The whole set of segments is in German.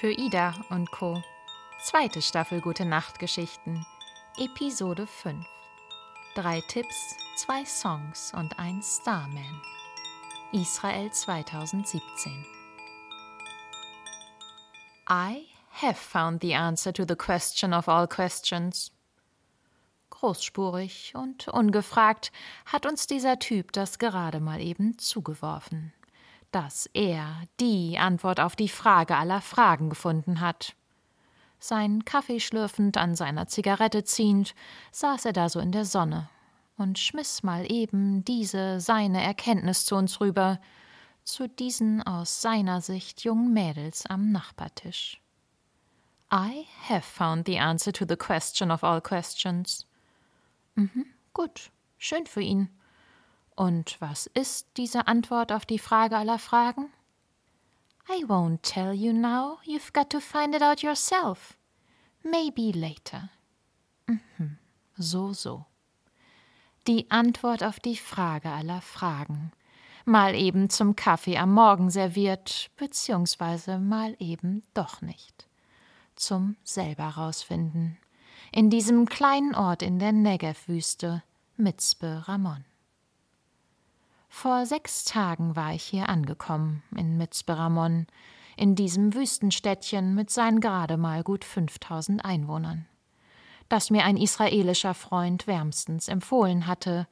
Für Ida und Co. Zweite Staffel Gute Nacht Geschichten. Episode 5. Drei Tipps, zwei Songs und ein Starman. Israel 2017. I have found the answer to the question of all questions. Großspurig und ungefragt hat uns dieser Typ das gerade mal eben zugeworfen dass er die Antwort auf die Frage aller Fragen gefunden hat. Sein Kaffee schlürfend an seiner Zigarette ziehend, saß er da so in der Sonne und schmiss mal eben diese seine Erkenntnis zu uns rüber, zu diesen aus seiner Sicht jungen Mädels am Nachbartisch. I have found the answer to the question of all questions. Mhm, gut, schön für ihn. Und was ist diese Antwort auf die Frage aller Fragen? I won't tell you now. You've got to find it out yourself. Maybe later. Mhm. So, so. Die Antwort auf die Frage aller Fragen. Mal eben zum Kaffee am Morgen serviert, beziehungsweise mal eben doch nicht. Zum selber rausfinden. In diesem kleinen Ort in der Negev-Wüste, Mitzpe Ramon. Vor sechs Tagen war ich hier angekommen, in Mitzberamon, in diesem Wüstenstädtchen mit seinen gerade mal gut 5000 Einwohnern, das mir ein israelischer Freund wärmstens empfohlen hatte,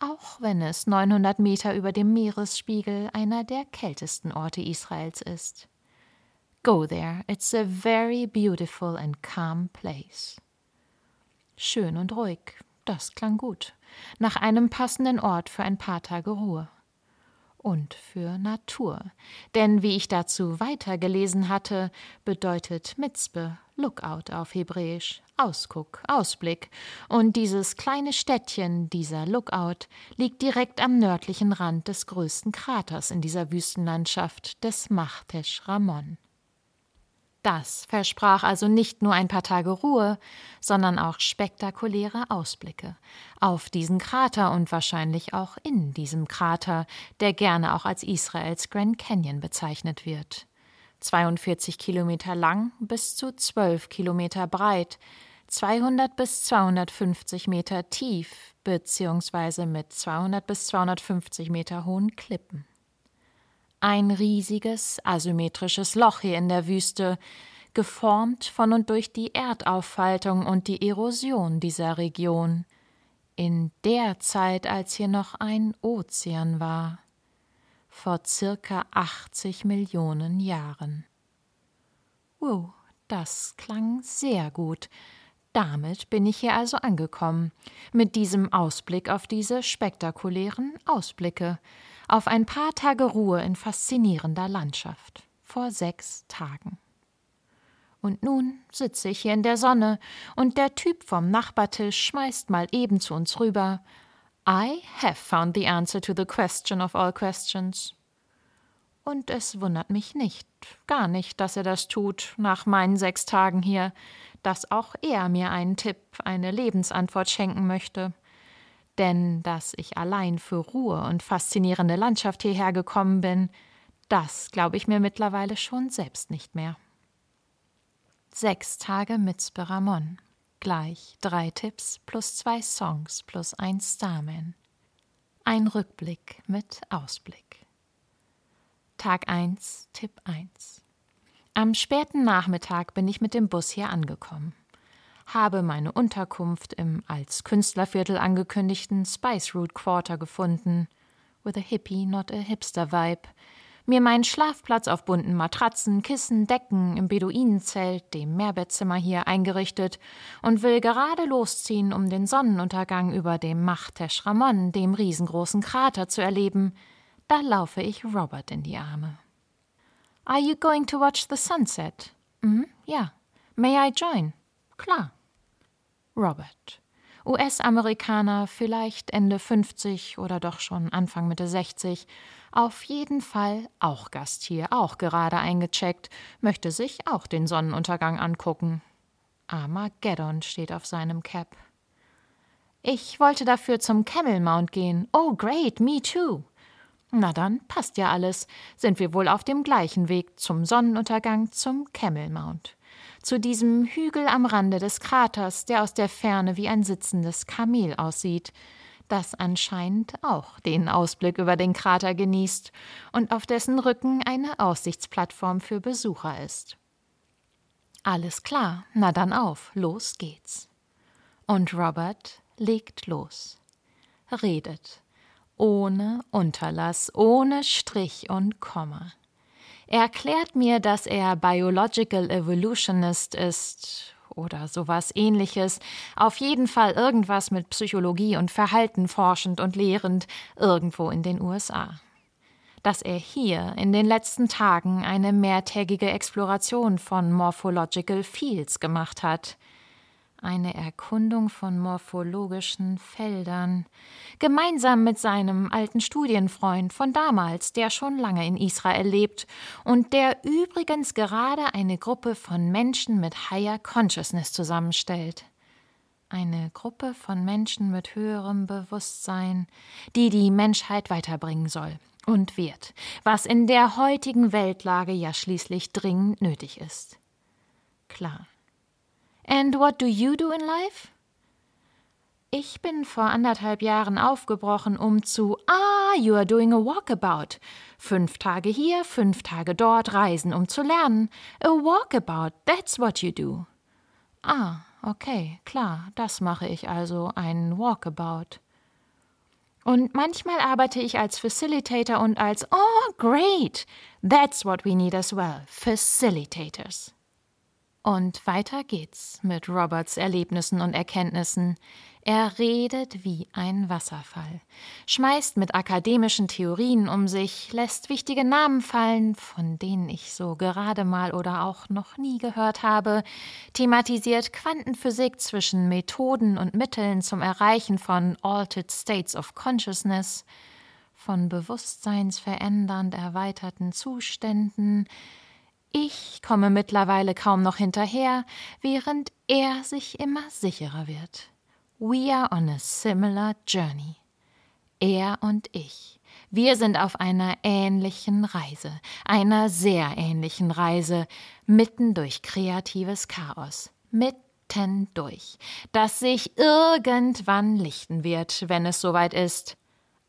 auch wenn es 900 Meter über dem Meeresspiegel einer der kältesten Orte Israels ist. Go there, it's a very beautiful and calm place. Schön und ruhig, das klang gut. Nach einem passenden Ort für ein paar Tage Ruhe. Und für Natur. Denn wie ich dazu weitergelesen hatte, bedeutet Mitzbe Lookout auf Hebräisch, Ausguck, Ausblick. Und dieses kleine Städtchen, dieser Lookout, liegt direkt am nördlichen Rand des größten Kraters in dieser Wüstenlandschaft des Machtesh Ramon. Das versprach also nicht nur ein paar Tage Ruhe, sondern auch spektakuläre Ausblicke auf diesen Krater und wahrscheinlich auch in diesem Krater, der gerne auch als Israels Grand Canyon bezeichnet wird. 42 Kilometer lang bis zu 12 Kilometer breit, 200 bis 250 Meter tief, beziehungsweise mit 200 bis 250 Meter hohen Klippen. Ein riesiges, asymmetrisches Loch hier in der Wüste, geformt von und durch die Erdaufaltung und die Erosion dieser Region, in der Zeit, als hier noch ein Ozean war, vor circa 80 Millionen Jahren. Wow, das klang sehr gut. Damit bin ich hier also angekommen, mit diesem Ausblick auf diese spektakulären Ausblicke, auf ein paar Tage Ruhe in faszinierender Landschaft. Vor sechs Tagen. Und nun sitze ich hier in der Sonne und der Typ vom Nachbartisch schmeißt mal eben zu uns rüber. I have found the answer to the question of all questions. Und es wundert mich nicht, gar nicht, dass er das tut, nach meinen sechs Tagen hier, dass auch er mir einen Tipp, eine Lebensantwort schenken möchte denn dass ich allein für Ruhe und faszinierende Landschaft hierher gekommen bin, das glaube ich mir mittlerweile schon selbst nicht mehr. Sechs Tage mit Spiramon. Gleich drei Tipps plus zwei Songs plus ein Starman. Ein Rückblick mit Ausblick. Tag 1, Tipp 1. Am späten Nachmittag bin ich mit dem Bus hier angekommen habe meine Unterkunft im als Künstlerviertel angekündigten Spice Root Quarter gefunden. With a hippie, not a hipster vibe. Mir meinen Schlafplatz auf bunten Matratzen, Kissen, Decken im Beduinenzelt, dem Mehrbettzimmer hier eingerichtet und will gerade losziehen, um den Sonnenuntergang über dem Machtesh Ramon, dem riesengroßen Krater, zu erleben. Da laufe ich Robert in die Arme. Are you going to watch the sunset? Mhm, ja. May I join? Klar. Robert. US-Amerikaner, vielleicht Ende 50 oder doch schon Anfang Mitte 60. Auf jeden Fall auch Gast hier, auch gerade eingecheckt, möchte sich auch den Sonnenuntergang angucken. Armageddon steht auf seinem Cap. Ich wollte dafür zum Camel Mount gehen. Oh, great, me too. Na dann, passt ja alles. Sind wir wohl auf dem gleichen Weg zum Sonnenuntergang zum Camel Mount. Zu diesem Hügel am Rande des Kraters, der aus der Ferne wie ein sitzendes Kamel aussieht, das anscheinend auch den Ausblick über den Krater genießt und auf dessen Rücken eine Aussichtsplattform für Besucher ist. Alles klar, na dann auf, los geht's. Und Robert legt los, redet, ohne Unterlass, ohne Strich und Komma. Er erklärt mir, dass er Biological Evolutionist ist oder sowas ähnliches, auf jeden Fall irgendwas mit Psychologie und Verhalten forschend und lehrend irgendwo in den USA. Dass er hier in den letzten Tagen eine mehrtägige Exploration von Morphological Fields gemacht hat, eine Erkundung von morphologischen Feldern, gemeinsam mit seinem alten Studienfreund von damals, der schon lange in Israel lebt und der übrigens gerade eine Gruppe von Menschen mit Higher Consciousness zusammenstellt. Eine Gruppe von Menschen mit höherem Bewusstsein, die die Menschheit weiterbringen soll und wird, was in der heutigen Weltlage ja schließlich dringend nötig ist. Klar. And what do you do in life? Ich bin vor anderthalb Jahren aufgebrochen, um zu Ah, you are doing a walkabout. Fünf Tage hier, fünf Tage dort reisen, um zu lernen. A walkabout, that's what you do. Ah, okay, klar, das mache ich also, ein Walkabout. Und manchmal arbeite ich als Facilitator und als Oh, great! That's what we need as well, Facilitators. Und weiter geht's mit Roberts Erlebnissen und Erkenntnissen. Er redet wie ein Wasserfall, schmeißt mit akademischen Theorien um sich, lässt wichtige Namen fallen, von denen ich so gerade mal oder auch noch nie gehört habe, thematisiert Quantenphysik zwischen Methoden und Mitteln zum Erreichen von Altered States of Consciousness, von bewusstseinsverändernd erweiterten Zuständen, ich komme mittlerweile kaum noch hinterher, während er sich immer sicherer wird. We are on a similar journey. Er und ich. Wir sind auf einer ähnlichen Reise, einer sehr ähnlichen Reise, mitten durch kreatives Chaos, mitten durch, das sich irgendwann lichten wird, wenn es soweit ist.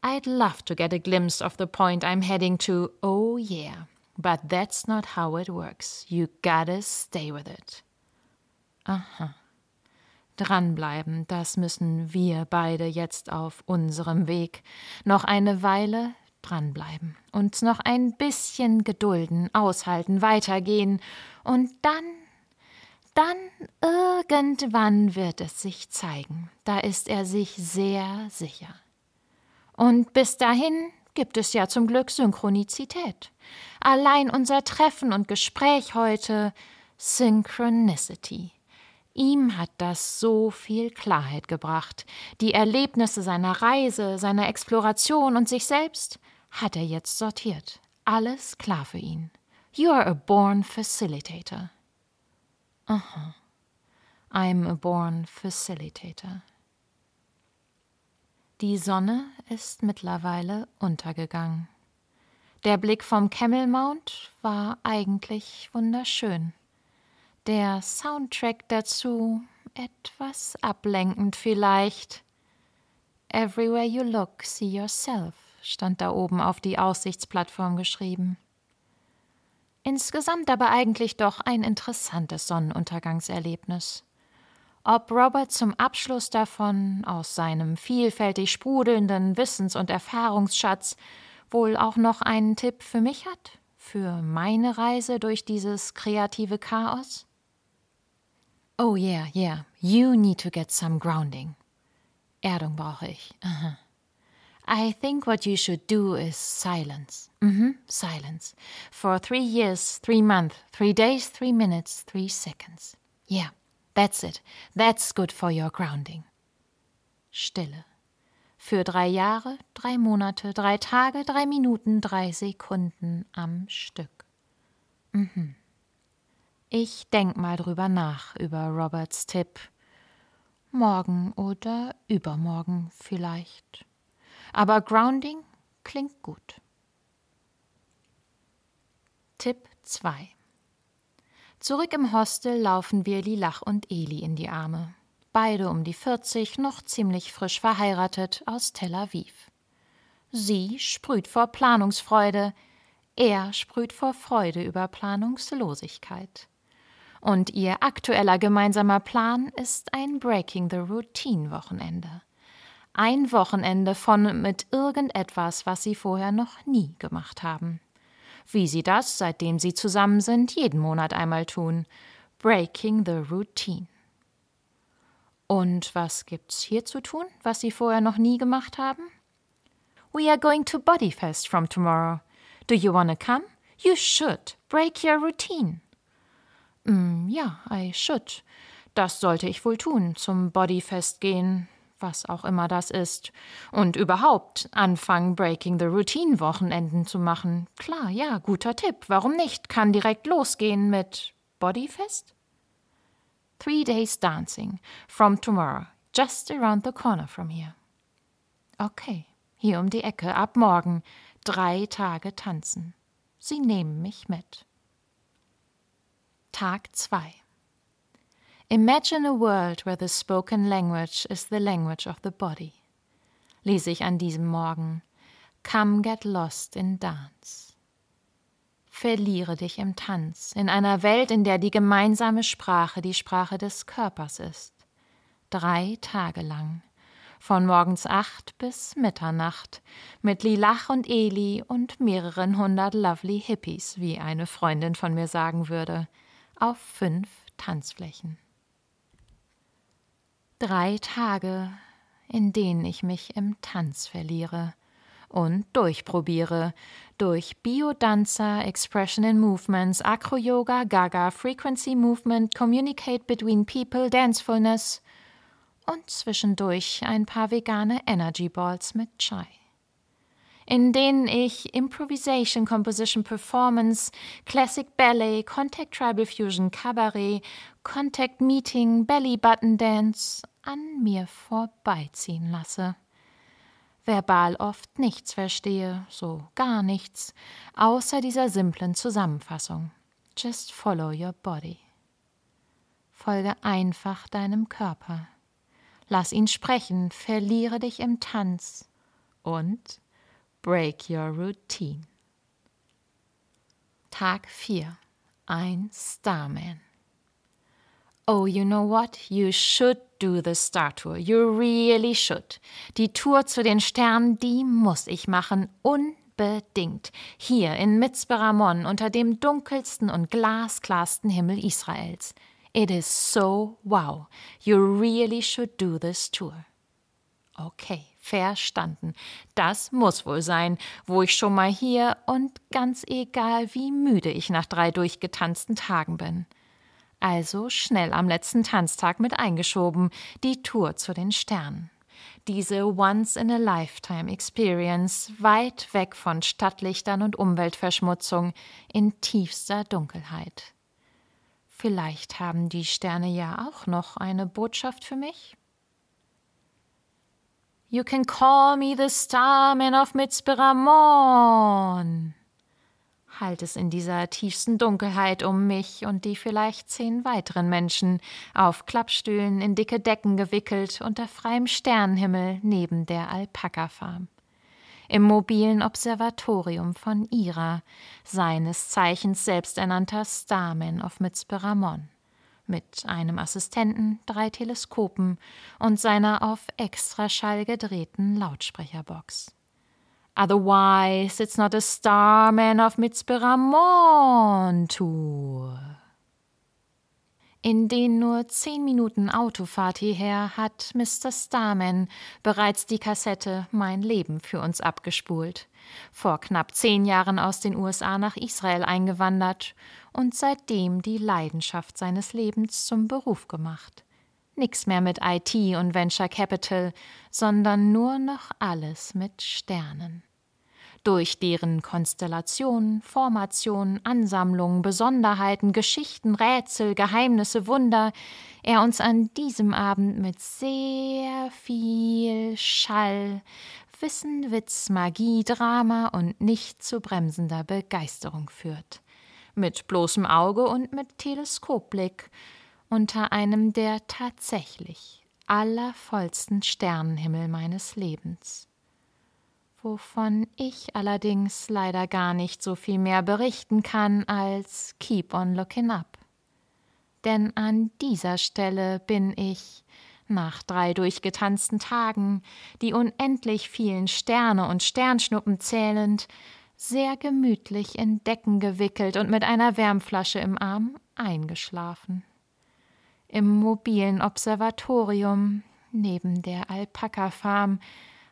I'd love to get a glimpse of the point I'm heading to, oh yeah. But that's not how it works. You gotta stay with it. Aha. Dranbleiben, das müssen wir beide jetzt auf unserem Weg. Noch eine Weile dranbleiben, uns noch ein bisschen gedulden, aushalten, weitergehen und dann, dann irgendwann wird es sich zeigen. Da ist er sich sehr sicher. Und bis dahin gibt es ja zum Glück Synchronizität. Allein unser Treffen und Gespräch heute Synchronicity. Ihm hat das so viel Klarheit gebracht. Die Erlebnisse seiner Reise, seiner Exploration und sich selbst hat er jetzt sortiert. Alles klar für ihn. You are a born facilitator. Aha. I'm a born facilitator. Die Sonne ist mittlerweile untergegangen. Der Blick vom Camel Mount war eigentlich wunderschön. Der Soundtrack dazu etwas ablenkend vielleicht. Everywhere you look, see yourself, stand da oben auf die Aussichtsplattform geschrieben. Insgesamt aber eigentlich doch ein interessantes Sonnenuntergangserlebnis. Ob Robert zum Abschluss davon aus seinem vielfältig sprudelnden Wissens- und Erfahrungsschatz wohl auch noch einen Tipp für mich hat? Für meine Reise durch dieses kreative Chaos? Oh yeah, yeah, you need to get some grounding. Erdung brauche ich. Aha. I think what you should do is silence. Mhm, silence. For three years, three months, three days, three minutes, three seconds. Yeah. That's it. That's good for your grounding. Stille. Für drei Jahre, drei Monate, drei Tage, drei Minuten, drei Sekunden am Stück. Mhm. Ich denk mal drüber nach, über Roberts Tipp. Morgen oder übermorgen vielleicht. Aber Grounding klingt gut. Tipp 2. Zurück im Hostel laufen wir Lilach und Eli in die Arme. Beide um die 40, noch ziemlich frisch verheiratet aus Tel Aviv. Sie sprüht vor Planungsfreude, er sprüht vor Freude über Planungslosigkeit. Und ihr aktueller gemeinsamer Plan ist ein Breaking the Routine Wochenende. Ein Wochenende von mit irgendetwas, was sie vorher noch nie gemacht haben. Wie sie das, seitdem sie zusammen sind, jeden Monat einmal tun. Breaking the Routine. Und was gibt's hier zu tun, was sie vorher noch nie gemacht haben? We are going to Bodyfest from tomorrow. Do you wanna come? You should. Break your routine. Mm, ja, I should. Das sollte ich wohl tun, zum Bodyfest gehen, was auch immer das ist. Und überhaupt anfangen, Breaking the Routine Wochenenden zu machen. Klar, ja, guter Tipp. Warum nicht? Kann direkt losgehen mit Bodyfest? Three days dancing from tomorrow, just around the corner from here. Okay, hier um die Ecke, ab morgen, drei Tage tanzen. Sie nehmen mich mit. Tag 2 Imagine a world where the spoken language is the language of the body. Lese ich an diesem Morgen. Come get lost in dance. Verliere dich im Tanz, in einer Welt, in der die gemeinsame Sprache die Sprache des Körpers ist. Drei Tage lang von morgens acht bis Mitternacht, mit Lilach und Eli und mehreren hundert lovely Hippies, wie eine Freundin von mir sagen würde, auf fünf Tanzflächen. Drei Tage, in denen ich mich im Tanz verliere und durchprobiere, durch Biodanza, Expression in Movements, Acro-Yoga, Gaga, Frequency Movement, Communicate between People, Dancefulness und zwischendurch ein paar vegane Energy Balls mit Chai. In denen ich Improvisation, Composition, Performance, Classic Ballet, Contact Tribal Fusion, Cabaret, Contact Meeting, Belly Button Dance an mir vorbeiziehen lasse. Verbal oft nichts verstehe, so gar nichts, außer dieser simplen Zusammenfassung. Just follow your body. Folge einfach deinem Körper. Lass ihn sprechen, verliere dich im Tanz und break your routine. Tag 4. Ein Starman. Oh, you know what? You should do the Star Tour. You really should. Die Tour zu den Sternen, die muss ich machen. Unbedingt. Hier in Mitzberamon unter dem dunkelsten und glasklarsten Himmel Israels. It is so wow. You really should do this tour. Okay, verstanden. Das muss wohl sein, wo ich schon mal hier und ganz egal, wie müde ich nach drei durchgetanzten Tagen bin. Also schnell am letzten Tanztag mit eingeschoben, die Tour zu den Sternen. Diese Once-in-a-Lifetime-Experience, weit weg von Stadtlichtern und Umweltverschmutzung, in tiefster Dunkelheit. Vielleicht haben die Sterne ja auch noch eine Botschaft für mich. You can call me the Starman of Mitzberamon. Halt es in dieser tiefsten Dunkelheit um mich und die vielleicht zehn weiteren Menschen, auf Klappstühlen in dicke Decken gewickelt unter freiem Sternenhimmel neben der Alpaka-Farm im mobilen Observatorium von Ira, seines Zeichens selbsternannter Starman of Mitzberamon, mit einem Assistenten, drei Teleskopen und seiner auf Extraschall gedrehten Lautsprecherbox. Otherwise, it's not a Starman of Mitzberamon Tour. In den nur zehn Minuten Autofahrt hierher hat Mr. Starman bereits die Kassette Mein Leben für uns abgespult. Vor knapp zehn Jahren aus den USA nach Israel eingewandert und seitdem die Leidenschaft seines Lebens zum Beruf gemacht. Nix mehr mit IT und Venture Capital, sondern nur noch alles mit Sternen durch deren Konstellationen, Formationen, Ansammlungen, Besonderheiten, Geschichten, Rätsel, Geheimnisse, Wunder er uns an diesem Abend mit sehr viel Schall, Wissen, Witz, Magie, Drama und nicht zu bremsender Begeisterung führt. mit bloßem Auge und mit Teleskopblick, unter einem der tatsächlich allervollsten Sternenhimmel meines Lebens. Wovon ich allerdings leider gar nicht so viel mehr berichten kann als Keep on looking up. Denn an dieser Stelle bin ich, nach drei durchgetanzten Tagen, die unendlich vielen Sterne und Sternschnuppen zählend, sehr gemütlich in Decken gewickelt und mit einer Wärmflasche im Arm eingeschlafen. Im mobilen Observatorium neben der Alpaka-Farm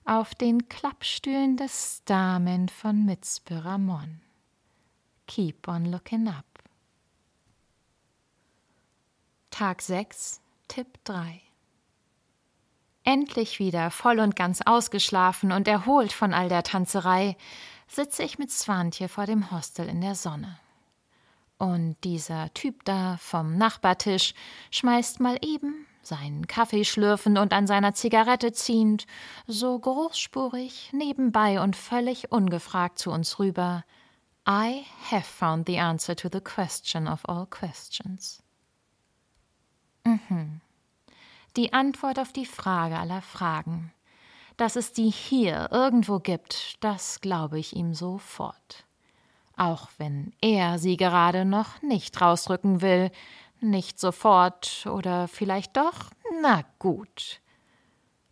auf den Klappstühlen des Starmen von Mitzperamon. Keep on looking up. Tag 6, Tipp 3 Endlich wieder voll und ganz ausgeschlafen und erholt von all der Tanzerei, sitze ich mit Swantje vor dem Hostel in der Sonne. Und dieser Typ da vom Nachbartisch schmeißt mal eben, seinen Kaffee schlürfend und an seiner Zigarette ziehend, so großspurig, nebenbei und völlig ungefragt zu uns rüber. I have found the answer to the question of all questions. Mhm. Die Antwort auf die Frage aller Fragen. Dass es die hier irgendwo gibt, das glaube ich ihm sofort. Auch wenn er sie gerade noch nicht rausrücken will, nicht sofort oder vielleicht doch, na gut.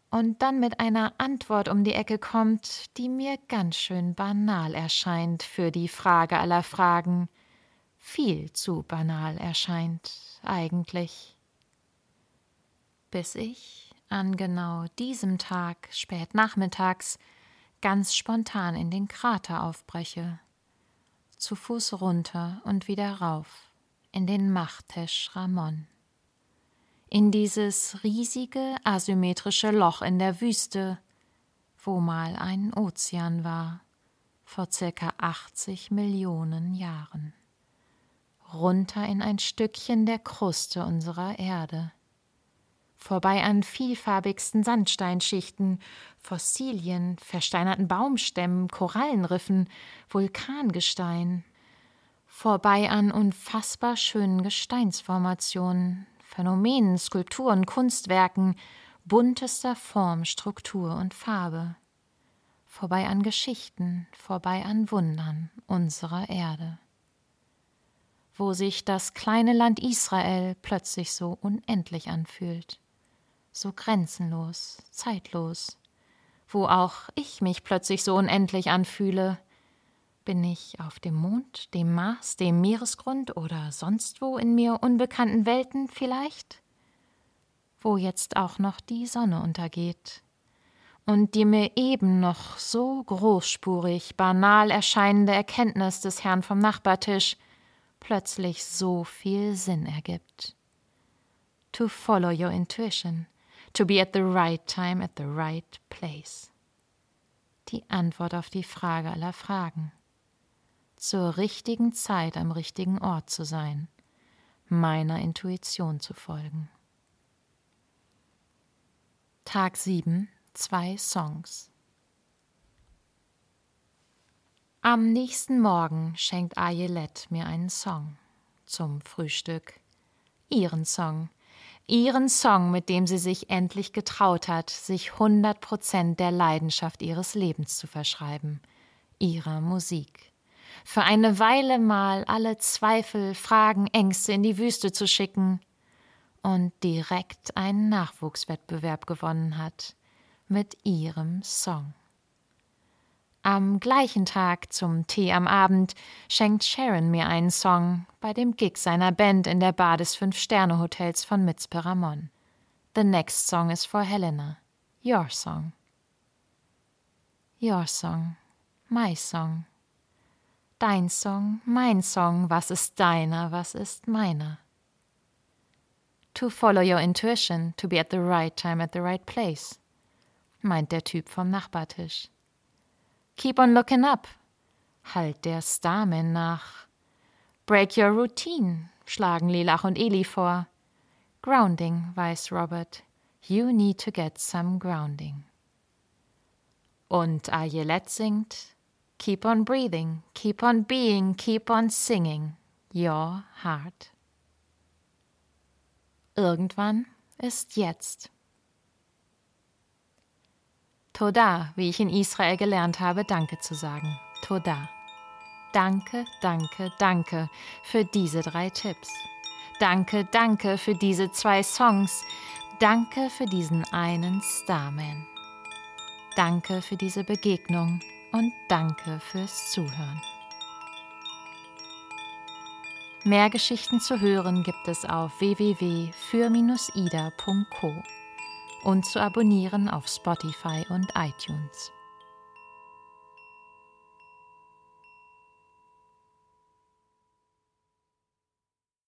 Und dann mit einer Antwort um die Ecke kommt, die mir ganz schön banal erscheint für die Frage aller Fragen, viel zu banal erscheint eigentlich. Bis ich an genau diesem Tag spät nachmittags ganz spontan in den Krater aufbreche, zu Fuß runter und wieder rauf in den Machtesch Ramon. In dieses riesige asymmetrische Loch in der Wüste, wo mal ein Ozean war, vor circa 80 Millionen Jahren. Runter in ein Stückchen der Kruste unserer Erde vorbei an vielfarbigsten Sandsteinschichten, Fossilien, versteinerten Baumstämmen, Korallenriffen, Vulkangestein, vorbei an unfassbar schönen Gesteinsformationen, Phänomenen, Skulpturen, Kunstwerken buntester Form, Struktur und Farbe, vorbei an Geschichten, vorbei an Wundern unserer Erde. Wo sich das kleine Land Israel plötzlich so unendlich anfühlt. So grenzenlos, zeitlos, wo auch ich mich plötzlich so unendlich anfühle. Bin ich auf dem Mond, dem Mars, dem Meeresgrund oder sonst wo in mir unbekannten Welten vielleicht? Wo jetzt auch noch die Sonne untergeht und die mir eben noch so großspurig, banal erscheinende Erkenntnis des Herrn vom Nachbartisch plötzlich so viel Sinn ergibt. To follow your intuition, To be at the right time at the right place. Die Antwort auf die Frage aller Fragen. Zur richtigen Zeit am richtigen Ort zu sein, meiner Intuition zu folgen. Tag 7, zwei Songs. Am nächsten Morgen schenkt Ayelet mir einen Song zum Frühstück. Ihren Song, ihren Song, mit dem sie sich endlich getraut hat, sich 100 Prozent der Leidenschaft ihres Lebens zu verschreiben, ihrer Musik. Für eine Weile mal alle Zweifel, Fragen, Ängste in die Wüste zu schicken und direkt einen Nachwuchswettbewerb gewonnen hat mit ihrem Song. Am gleichen Tag zum Tee am Abend schenkt Sharon mir einen Song bei dem Gig seiner Band in der Bar des Fünf-Sterne-Hotels von Mitzperamon. The next song is for Helena. Your song. Your song. My song. Dein Song, mein Song, was ist deiner, was ist meiner? To follow your intuition, to be at the right time at the right place, meint der Typ vom Nachbartisch. Keep on looking up. Halt der Starman nach. Break your routine, schlagen Lilach und Eli vor. Grounding, weiß Robert. You need to get some grounding. Und Ayelet singt Keep on breathing, keep on being, keep on singing. your heart. Irgendwann ist jetzt. Toda, wie ich in Israel gelernt habe, Danke zu sagen. Toda. Danke, danke, danke für diese drei Tipps. Danke, danke für diese zwei Songs. Danke für diesen einen Starman. Danke für diese Begegnung und danke fürs Zuhören. Mehr Geschichten zu hören gibt es auf www.für-ida.co und zu abonnieren auf Spotify und iTunes.